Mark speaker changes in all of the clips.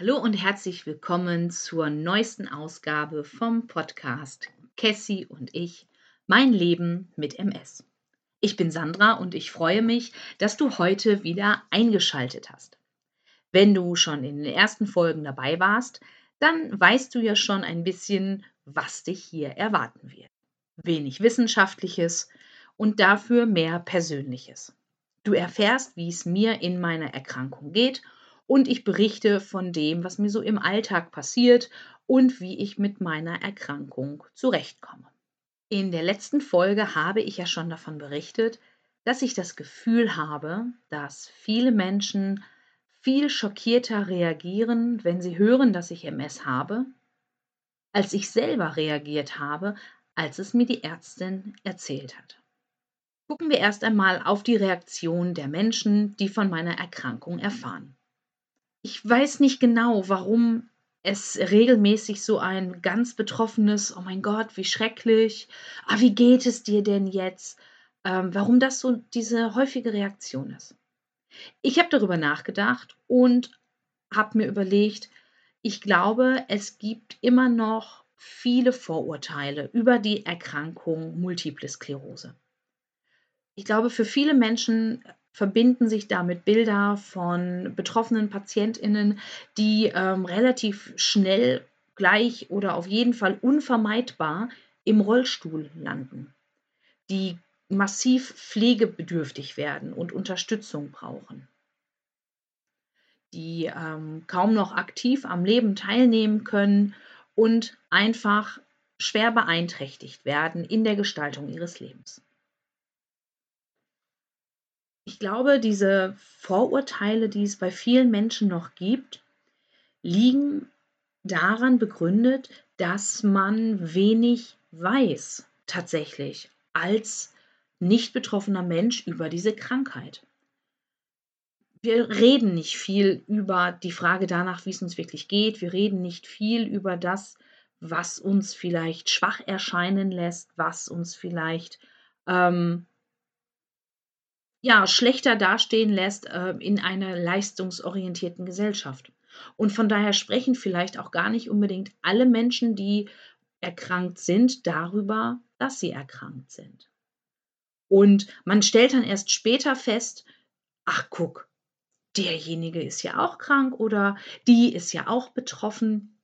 Speaker 1: Hallo und herzlich willkommen zur neuesten Ausgabe vom Podcast Cassie und ich, mein Leben mit MS. Ich bin Sandra und ich freue mich, dass du heute wieder eingeschaltet hast. Wenn du schon in den ersten Folgen dabei warst, dann weißt du ja schon ein bisschen, was dich hier erwarten wird. Wenig Wissenschaftliches und dafür mehr Persönliches. Du erfährst, wie es mir in meiner Erkrankung geht und ich berichte von dem, was mir so im Alltag passiert und wie ich mit meiner Erkrankung zurechtkomme. In der letzten Folge habe ich ja schon davon berichtet, dass ich das Gefühl habe, dass viele Menschen viel schockierter reagieren, wenn sie hören, dass ich MS habe, als ich selber reagiert habe, als es mir die Ärztin erzählt hat. Gucken wir erst einmal auf die Reaktion der Menschen, die von meiner Erkrankung erfahren. Ich weiß nicht genau, warum es regelmäßig so ein ganz betroffenes, oh mein Gott, wie schrecklich, ah, wie geht es dir denn jetzt? Ähm, warum das so diese häufige Reaktion ist. Ich habe darüber nachgedacht und habe mir überlegt, ich glaube, es gibt immer noch viele Vorurteile über die Erkrankung Multiple Sklerose. Ich glaube, für viele Menschen verbinden sich damit Bilder von betroffenen PatientInnen, die ähm, relativ schnell gleich oder auf jeden Fall unvermeidbar im Rollstuhl landen, die massiv pflegebedürftig werden und Unterstützung brauchen, die ähm, kaum noch aktiv am Leben teilnehmen können und einfach schwer beeinträchtigt werden in der Gestaltung ihres Lebens. Ich glaube, diese Vorurteile, die es bei vielen Menschen noch gibt, liegen daran begründet, dass man wenig weiß tatsächlich als nicht betroffener Mensch über diese Krankheit. Wir reden nicht viel über die Frage danach, wie es uns wirklich geht. Wir reden nicht viel über das, was uns vielleicht schwach erscheinen lässt, was uns vielleicht ähm, ja, schlechter dastehen lässt äh, in einer leistungsorientierten Gesellschaft. Und von daher sprechen vielleicht auch gar nicht unbedingt alle Menschen, die erkrankt sind, darüber, dass sie erkrankt sind. Und man stellt dann erst später fest, ach guck, derjenige ist ja auch krank oder die ist ja auch betroffen.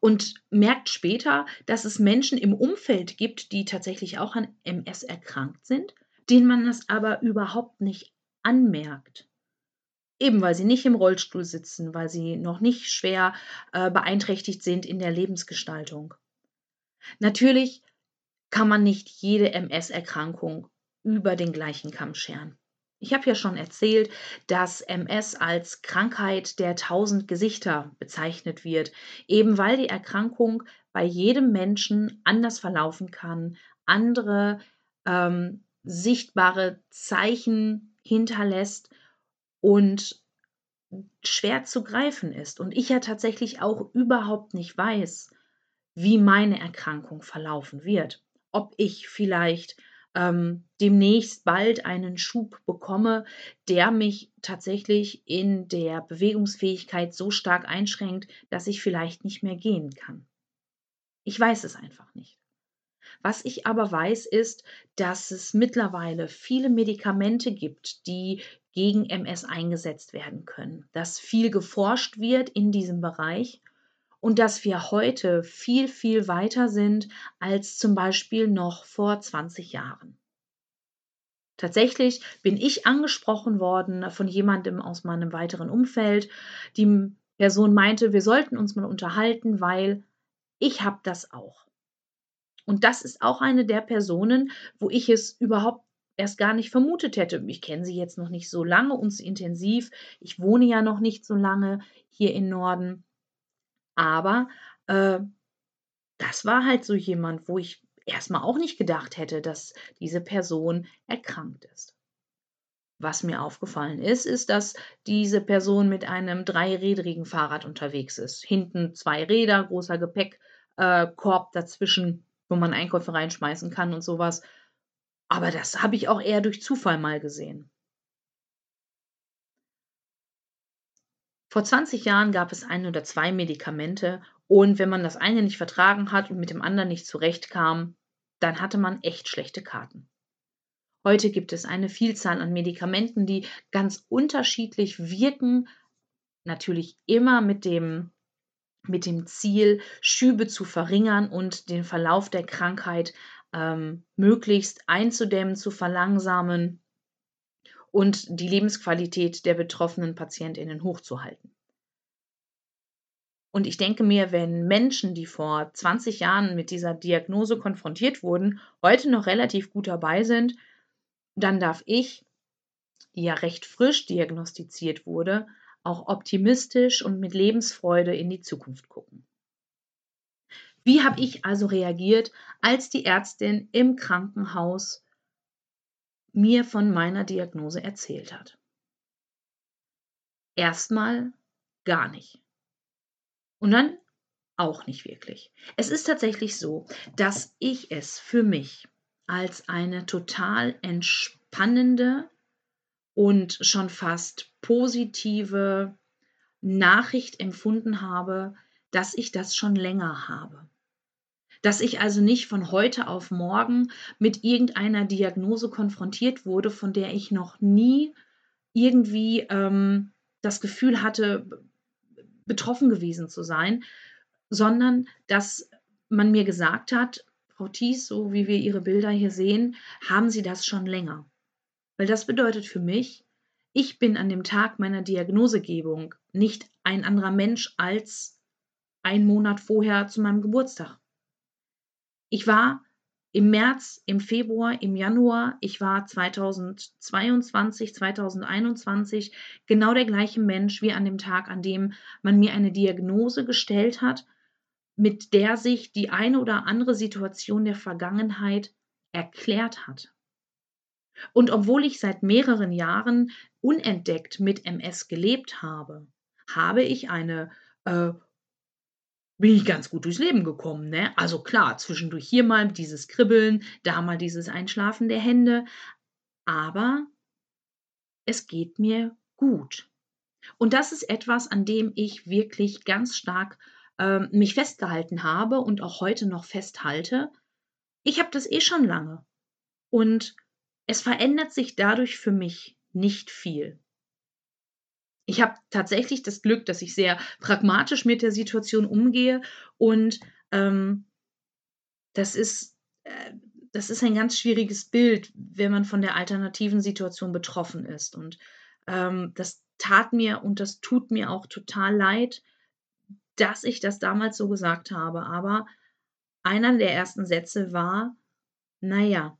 Speaker 1: Und merkt später, dass es Menschen im Umfeld gibt, die tatsächlich auch an MS erkrankt sind denen man es aber überhaupt nicht anmerkt. Eben weil sie nicht im Rollstuhl sitzen, weil sie noch nicht schwer äh, beeinträchtigt sind in der Lebensgestaltung. Natürlich kann man nicht jede MS-Erkrankung über den gleichen Kamm scheren. Ich habe ja schon erzählt, dass MS als Krankheit der tausend Gesichter bezeichnet wird, eben weil die Erkrankung bei jedem Menschen anders verlaufen kann, andere ähm, sichtbare Zeichen hinterlässt und schwer zu greifen ist. Und ich ja tatsächlich auch überhaupt nicht weiß, wie meine Erkrankung verlaufen wird. Ob ich vielleicht ähm, demnächst bald einen Schub bekomme, der mich tatsächlich in der Bewegungsfähigkeit so stark einschränkt, dass ich vielleicht nicht mehr gehen kann. Ich weiß es einfach nicht. Was ich aber weiß, ist, dass es mittlerweile viele Medikamente gibt, die gegen MS eingesetzt werden können, dass viel geforscht wird in diesem Bereich und dass wir heute viel, viel weiter sind als zum Beispiel noch vor 20 Jahren. Tatsächlich bin ich angesprochen worden von jemandem aus meinem weiteren Umfeld. Die Person meinte, wir sollten uns mal unterhalten, weil ich habe das auch. Und das ist auch eine der Personen, wo ich es überhaupt erst gar nicht vermutet hätte. Ich kenne sie jetzt noch nicht so lange und so intensiv. Ich wohne ja noch nicht so lange hier im Norden. Aber äh, das war halt so jemand, wo ich erstmal auch nicht gedacht hätte, dass diese Person erkrankt ist. Was mir aufgefallen ist, ist, dass diese Person mit einem dreirädrigen Fahrrad unterwegs ist. Hinten zwei Räder, großer Gepäckkorb äh, dazwischen wo man Einkäufe reinschmeißen kann und sowas. Aber das habe ich auch eher durch Zufall mal gesehen. Vor 20 Jahren gab es ein oder zwei Medikamente und wenn man das eine nicht vertragen hat und mit dem anderen nicht zurechtkam, dann hatte man echt schlechte Karten. Heute gibt es eine Vielzahl an Medikamenten, die ganz unterschiedlich wirken, natürlich immer mit dem, mit dem Ziel, Schübe zu verringern und den Verlauf der Krankheit ähm, möglichst einzudämmen, zu verlangsamen und die Lebensqualität der betroffenen Patientinnen hochzuhalten. Und ich denke mir, wenn Menschen, die vor 20 Jahren mit dieser Diagnose konfrontiert wurden, heute noch relativ gut dabei sind, dann darf ich, die ja recht frisch diagnostiziert wurde, auch optimistisch und mit Lebensfreude in die Zukunft gucken. Wie habe ich also reagiert, als die Ärztin im Krankenhaus mir von meiner Diagnose erzählt hat? Erstmal gar nicht. Und dann auch nicht wirklich. Es ist tatsächlich so, dass ich es für mich als eine total entspannende und schon fast positive Nachricht empfunden habe, dass ich das schon länger habe. Dass ich also nicht von heute auf morgen mit irgendeiner Diagnose konfrontiert wurde, von der ich noch nie irgendwie ähm, das Gefühl hatte, betroffen gewesen zu sein, sondern dass man mir gesagt hat, Frau Thies, so wie wir Ihre Bilder hier sehen, haben Sie das schon länger. Weil das bedeutet für mich, ich bin an dem Tag meiner Diagnosegebung nicht ein anderer Mensch als ein Monat vorher zu meinem Geburtstag. Ich war im März, im Februar, im Januar, ich war 2022, 2021 genau der gleiche Mensch wie an dem Tag, an dem man mir eine Diagnose gestellt hat, mit der sich die eine oder andere Situation der Vergangenheit erklärt hat. Und obwohl ich seit mehreren Jahren unentdeckt mit MS gelebt habe, habe ich eine äh, bin ich ganz gut durchs Leben gekommen. Ne? Also klar, zwischendurch hier mal dieses Kribbeln, da mal dieses Einschlafen der Hände, aber es geht mir gut. Und das ist etwas, an dem ich wirklich ganz stark äh, mich festgehalten habe und auch heute noch festhalte. Ich habe das eh schon lange. Und es verändert sich dadurch für mich nicht viel. Ich habe tatsächlich das Glück, dass ich sehr pragmatisch mit der Situation umgehe und ähm, das ist äh, das ist ein ganz schwieriges Bild, wenn man von der alternativen Situation betroffen ist. Und ähm, das tat mir und das tut mir auch total leid, dass ich das damals so gesagt habe. Aber einer der ersten Sätze war, naja,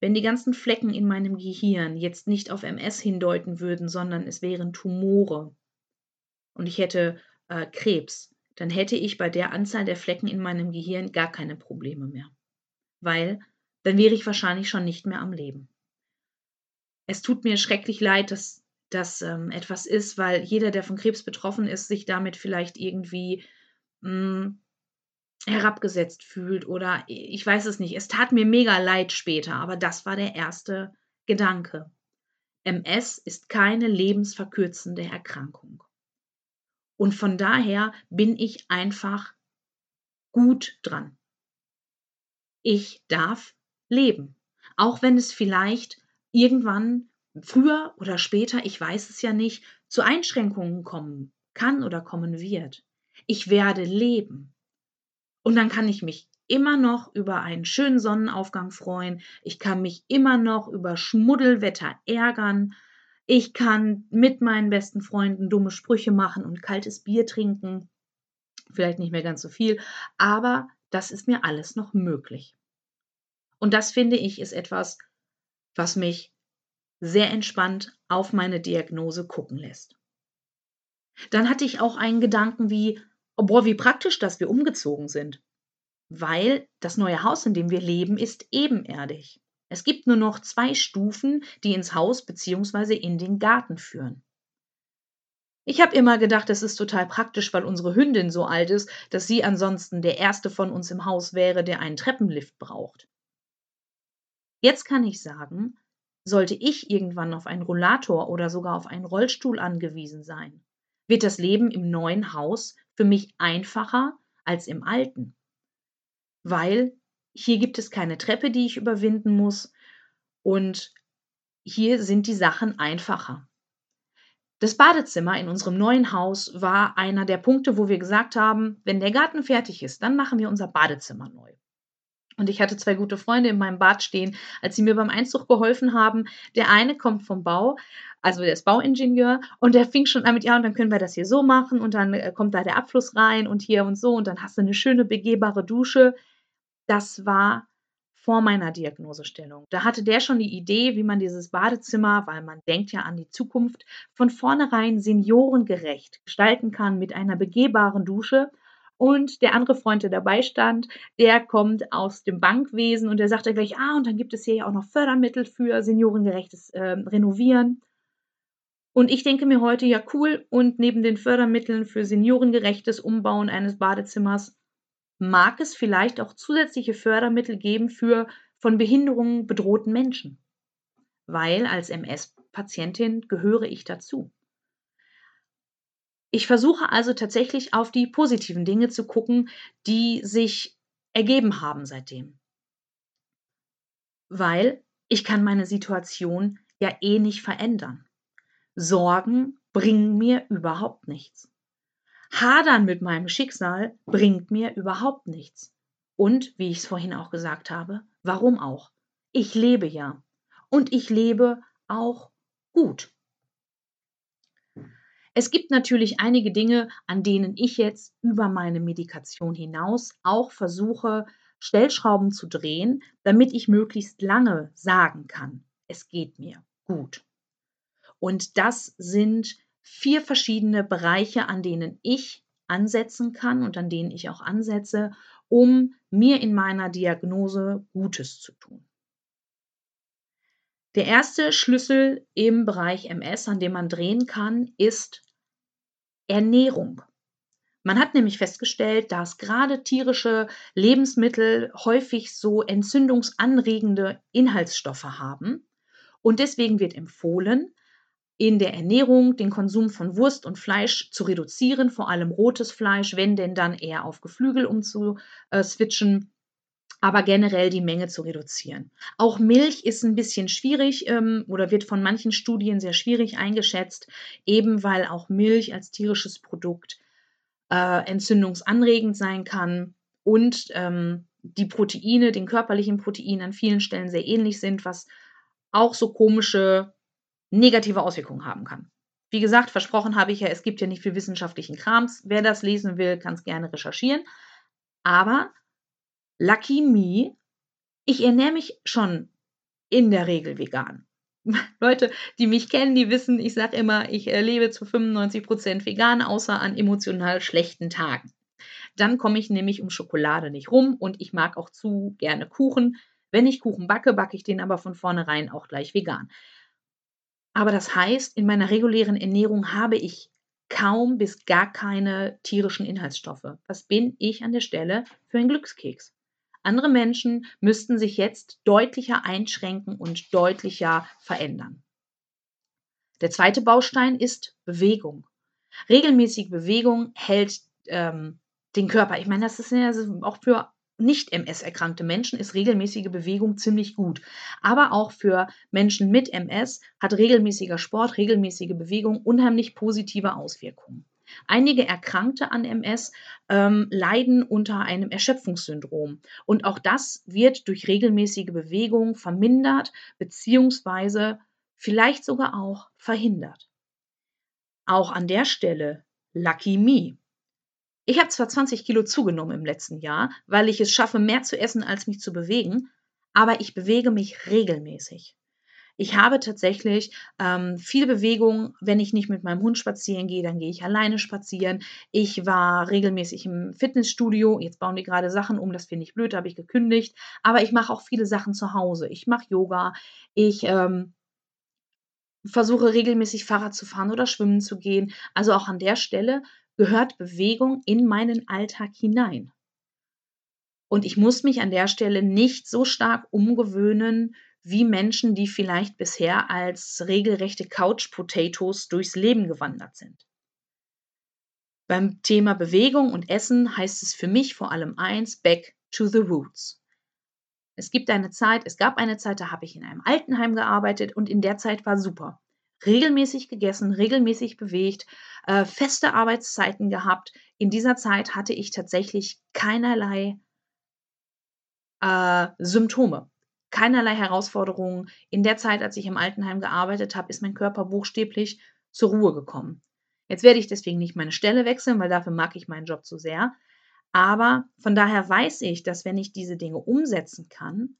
Speaker 1: wenn die ganzen Flecken in meinem Gehirn jetzt nicht auf MS hindeuten würden, sondern es wären Tumore und ich hätte äh, Krebs, dann hätte ich bei der Anzahl der Flecken in meinem Gehirn gar keine Probleme mehr. Weil dann wäre ich wahrscheinlich schon nicht mehr am Leben. Es tut mir schrecklich leid, dass das ähm, etwas ist, weil jeder, der von Krebs betroffen ist, sich damit vielleicht irgendwie mh, hm, herabgesetzt fühlt oder ich weiß es nicht. Es tat mir mega leid später, aber das war der erste Gedanke. MS ist keine lebensverkürzende Erkrankung. Und von daher bin ich einfach gut dran. Ich darf leben, auch wenn es vielleicht irgendwann früher oder später, ich weiß es ja nicht, zu Einschränkungen kommen kann oder kommen wird. Ich werde leben. Und dann kann ich mich immer noch über einen schönen Sonnenaufgang freuen. Ich kann mich immer noch über Schmuddelwetter ärgern. Ich kann mit meinen besten Freunden dumme Sprüche machen und kaltes Bier trinken. Vielleicht nicht mehr ganz so viel, aber das ist mir alles noch möglich. Und das finde ich ist etwas, was mich sehr entspannt auf meine Diagnose gucken lässt. Dann hatte ich auch einen Gedanken wie, boah, wie praktisch, dass wir umgezogen sind. Weil das neue Haus, in dem wir leben, ist ebenerdig. Es gibt nur noch zwei Stufen, die ins Haus bzw. in den Garten führen. Ich habe immer gedacht, es ist total praktisch, weil unsere Hündin so alt ist, dass sie ansonsten der erste von uns im Haus wäre, der einen Treppenlift braucht. Jetzt kann ich sagen, sollte ich irgendwann auf einen Rollator oder sogar auf einen Rollstuhl angewiesen sein, wird das Leben im neuen Haus für mich einfacher als im alten. Weil hier gibt es keine Treppe, die ich überwinden muss und hier sind die Sachen einfacher. Das Badezimmer in unserem neuen Haus war einer der Punkte, wo wir gesagt haben, wenn der Garten fertig ist, dann machen wir unser Badezimmer neu. Und ich hatte zwei gute Freunde in meinem Bad stehen, als sie mir beim Einzug geholfen haben. Der eine kommt vom Bau, also der ist Bauingenieur, und der fing schon an mit, ja, und dann können wir das hier so machen und dann äh, kommt da der Abfluss rein und hier und so und dann hast du eine schöne begehbare Dusche. Das war vor meiner Diagnosestellung. Da hatte der schon die Idee, wie man dieses Badezimmer, weil man denkt ja an die Zukunft, von vornherein seniorengerecht gestalten kann mit einer begehbaren Dusche und der andere Freund, der dabei stand, der kommt aus dem Bankwesen und der sagte gleich, ah, und dann gibt es hier ja auch noch Fördermittel für seniorengerechtes äh, Renovieren. Und ich denke mir heute, ja cool, und neben den Fördermitteln für seniorengerechtes Umbauen eines Badezimmers mag es vielleicht auch zusätzliche Fördermittel geben für von Behinderungen bedrohten Menschen. Weil als MS-Patientin gehöre ich dazu. Ich versuche also tatsächlich auf die positiven Dinge zu gucken, die sich ergeben haben seitdem. Weil ich kann meine Situation ja eh nicht verändern. Sorgen bringen mir überhaupt nichts. Hadern mit meinem Schicksal bringt mir überhaupt nichts. Und, wie ich es vorhin auch gesagt habe, warum auch? Ich lebe ja. Und ich lebe auch gut. Es gibt natürlich einige Dinge, an denen ich jetzt über meine Medikation hinaus auch versuche, Stellschrauben zu drehen, damit ich möglichst lange sagen kann, es geht mir gut. Und das sind vier verschiedene Bereiche, an denen ich ansetzen kann und an denen ich auch ansetze, um mir in meiner Diagnose Gutes zu tun. Der erste Schlüssel im Bereich MS, an dem man drehen kann, ist Ernährung. Man hat nämlich festgestellt, dass gerade tierische Lebensmittel häufig so entzündungsanregende Inhaltsstoffe haben. Und deswegen wird empfohlen, in der Ernährung den Konsum von Wurst und Fleisch zu reduzieren, vor allem rotes Fleisch, wenn denn dann eher auf Geflügel umzuswitchen, aber generell die Menge zu reduzieren. Auch Milch ist ein bisschen schwierig ähm, oder wird von manchen Studien sehr schwierig eingeschätzt, eben weil auch Milch als tierisches Produkt äh, entzündungsanregend sein kann und ähm, die Proteine, den körperlichen Proteinen an vielen Stellen sehr ähnlich sind, was auch so komische negative Auswirkungen haben kann. Wie gesagt, versprochen habe ich ja, es gibt ja nicht viel wissenschaftlichen Krams. Wer das lesen will, kann es gerne recherchieren. Aber Lucky me, ich ernähre mich schon in der Regel vegan. Leute, die mich kennen, die wissen, ich sage immer, ich äh, lebe zu 95% vegan, außer an emotional schlechten Tagen. Dann komme ich nämlich um Schokolade nicht rum und ich mag auch zu gerne Kuchen. Wenn ich Kuchen backe, backe ich den aber von vornherein auch gleich vegan. Aber das heißt, in meiner regulären Ernährung habe ich kaum bis gar keine tierischen Inhaltsstoffe. Was bin ich an der Stelle für ein Glückskeks? Andere Menschen müssten sich jetzt deutlicher einschränken und deutlicher verändern. Der zweite Baustein ist Bewegung. Regelmäßige Bewegung hält ähm, den Körper. Ich meine, das ist ja auch für nicht MS-erkrankte Menschen ist regelmäßige Bewegung ziemlich gut. Aber auch für Menschen mit MS hat regelmäßiger Sport, regelmäßige Bewegung unheimlich positive Auswirkungen. Einige Erkrankte an MS ähm, leiden unter einem Erschöpfungssyndrom. Und auch das wird durch regelmäßige Bewegung vermindert beziehungsweise vielleicht sogar auch verhindert. Auch an der Stelle Lucky Me. Ich habe zwar 20 Kilo zugenommen im letzten Jahr, weil ich es schaffe, mehr zu essen, als mich zu bewegen, aber ich bewege mich regelmäßig. Ich habe tatsächlich ähm, viel Bewegung. Wenn ich nicht mit meinem Hund spazieren gehe, dann gehe ich alleine spazieren. Ich war regelmäßig im Fitnessstudio. Jetzt bauen die gerade Sachen um, das finde ich blöd, habe ich gekündigt. Aber ich mache auch viele Sachen zu Hause. Ich mache Yoga. Ich ähm, versuche regelmäßig Fahrrad zu fahren oder schwimmen zu gehen. Also auch an der Stelle gehört Bewegung in meinen Alltag hinein. Und ich muss mich an der Stelle nicht so stark umgewöhnen wie Menschen, die vielleicht bisher als regelrechte Couch Potatoes durchs Leben gewandert sind. Beim Thema Bewegung und Essen heißt es für mich vor allem eins, back to the roots. Es gibt eine Zeit, es gab eine Zeit, da habe ich in einem Altenheim gearbeitet und in der Zeit war super. Regelmäßig gegessen, regelmäßig bewegt, äh, feste Arbeitszeiten gehabt. In dieser Zeit hatte ich tatsächlich keinerlei äh, Symptome, keinerlei Herausforderungen. In der Zeit, als ich im Altenheim gearbeitet habe, ist mein Körper buchstäblich zur Ruhe gekommen. Jetzt werde ich deswegen nicht meine Stelle wechseln, weil dafür mag ich meinen Job zu sehr. Aber von daher weiß ich, dass wenn ich diese Dinge umsetzen kann,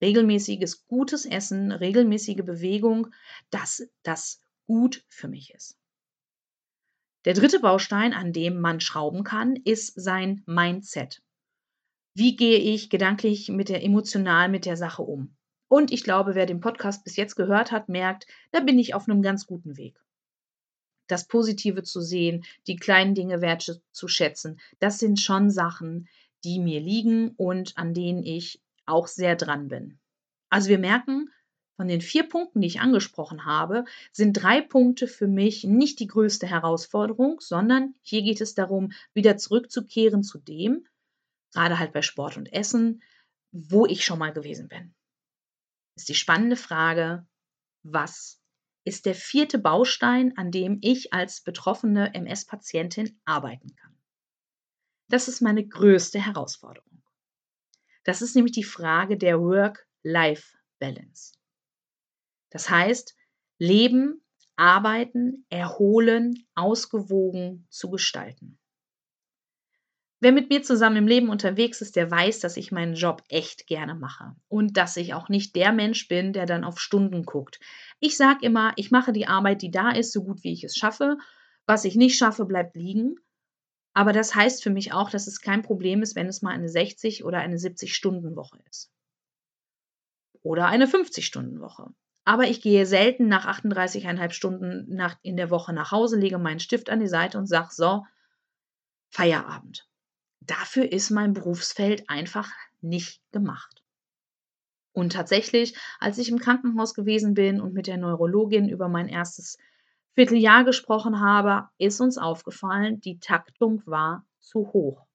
Speaker 1: regelmäßiges gutes Essen, regelmäßige Bewegung, dass das gut für mich ist. Der dritte Baustein, an dem man schrauben kann, ist sein Mindset. Wie gehe ich gedanklich mit der emotional mit der Sache um? Und ich glaube, wer den Podcast bis jetzt gehört hat, merkt, da bin ich auf einem ganz guten Weg das Positive zu sehen, die kleinen Dinge wertzuschätzen, das sind schon Sachen, die mir liegen und an denen ich auch sehr dran bin. Also wir merken, von den vier Punkten, die ich angesprochen habe, sind drei Punkte für mich nicht die größte Herausforderung, sondern hier geht es darum, wieder zurückzukehren zu dem, gerade halt bei Sport und Essen, wo ich schon mal gewesen bin. Ist die spannende Frage, was ist der vierte Baustein, an dem ich als betroffene MS-Patientin arbeiten kann. Das ist meine größte Herausforderung. Das ist nämlich die Frage der Work-Life-Balance. Das heißt, Leben, Arbeiten, Erholen, ausgewogen zu gestalten. Wer mit mir zusammen im Leben unterwegs ist, der weiß, dass ich meinen Job echt gerne mache und dass ich auch nicht der Mensch bin, der dann auf Stunden guckt. Ich sage immer, ich mache die Arbeit, die da ist, so gut wie ich es schaffe. Was ich nicht schaffe, bleibt liegen. Aber das heißt für mich auch, dass es kein Problem ist, wenn es mal eine 60 oder eine 70-Stunden-Woche ist. Oder eine 50-Stunden-Woche. Aber ich gehe selten nach 38,5 Stunden in der Woche nach Hause, lege meinen Stift an die Seite und sage, so, Feierabend dafür ist mein Berufsfeld einfach nicht gemacht. Und tatsächlich, als ich im Krankenhaus gewesen bin und mit der Neurologin über mein erstes Vierteljahr gesprochen habe, ist uns aufgefallen, die Taktung war zu hoch.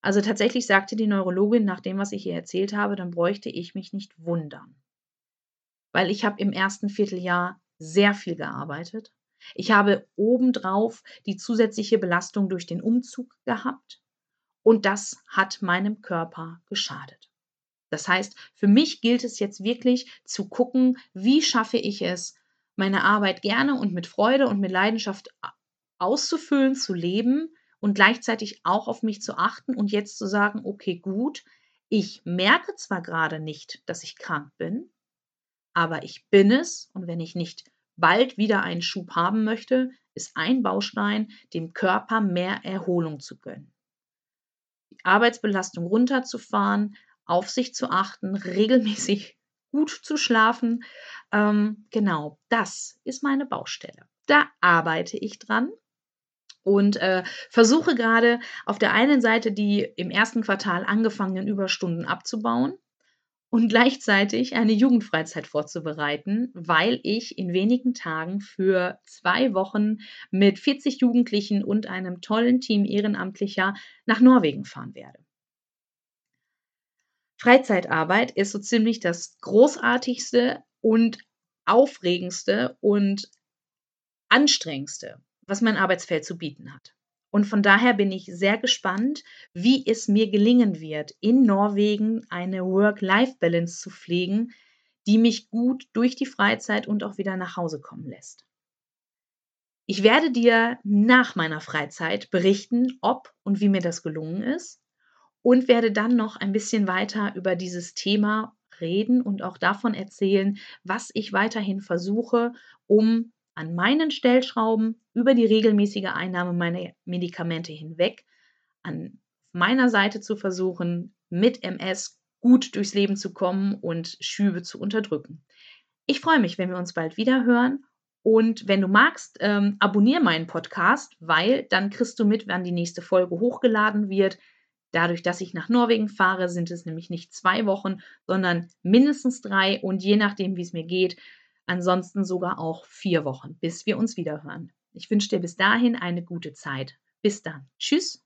Speaker 1: Also tatsächlich sagte die Neurologin nach dem, was ich ihr erzählt habe, dann bräuchte ich mich nicht wundern. Weil ich habe im ersten Vierteljahr sehr viel gearbeitet. Ich habe obendrauf die zusätzliche Belastung durch den Umzug gehabt. Und das hat meinem Körper geschadet. Das heißt, für mich gilt es jetzt wirklich zu gucken, wie schaffe ich es, meine Arbeit gerne und mit Freude und mit Leidenschaft auszufüllen, zu leben und gleichzeitig auch auf mich zu achten und jetzt zu sagen, okay, gut, ich merke zwar gerade nicht, dass ich krank bin, aber ich bin es und wenn ich nicht bald wieder einen Schub haben möchte, ist ein Baustein, dem Körper mehr Erholung zu gönnen. Arbeitsbelastung runterzufahren, auf sich zu achten, regelmäßig gut zu schlafen. Ähm, genau, das ist meine Baustelle. Da arbeite ich dran und äh, versuche gerade auf der einen Seite die im ersten Quartal angefangenen Überstunden abzubauen und gleichzeitig eine Jugendfreizeit vorzubereiten, weil ich in wenigen Tagen für zwei Wochen mit 40 Jugendlichen und einem tollen Team Ehrenamtlicher nach Norwegen fahren werde. Freizeitarbeit ist so ziemlich das großartigste und aufregendste und anstrengendste, was mein Arbeitsfeld zu bieten hat. Und von daher bin ich sehr gespannt, wie es mir gelingen wird, in Norwegen eine Work-Life-Balance zu pflegen, die mich gut durch die Freizeit und auch wieder nach Hause kommen lässt. Ich werde dir nach meiner Freizeit berichten, ob und wie mir das gelungen ist und werde dann noch ein bisschen weiter über dieses Thema reden und auch davon erzählen, was ich weiterhin versuche, um an meinen Stellschrauben über die regelmäßige Einnahme meiner Medikamente hinweg an meiner Seite zu versuchen, mit MS gut durchs Leben zu kommen und Schübe zu unterdrücken. Ich freue mich, wenn wir uns bald wieder hören. Und wenn du magst, ähm, abonniere meinen Podcast, weil dann kriegst du mit, wann die nächste Folge hochgeladen wird. Dadurch, dass ich nach Norwegen fahre, sind es nämlich nicht zwei Wochen, sondern mindestens drei. Und je nachdem, wie es mir geht, ansonsten sogar auch vier Wochen, bis wir uns wiederhören. Ich wünsche dir bis dahin eine gute Zeit. Bis dann. Tschüss.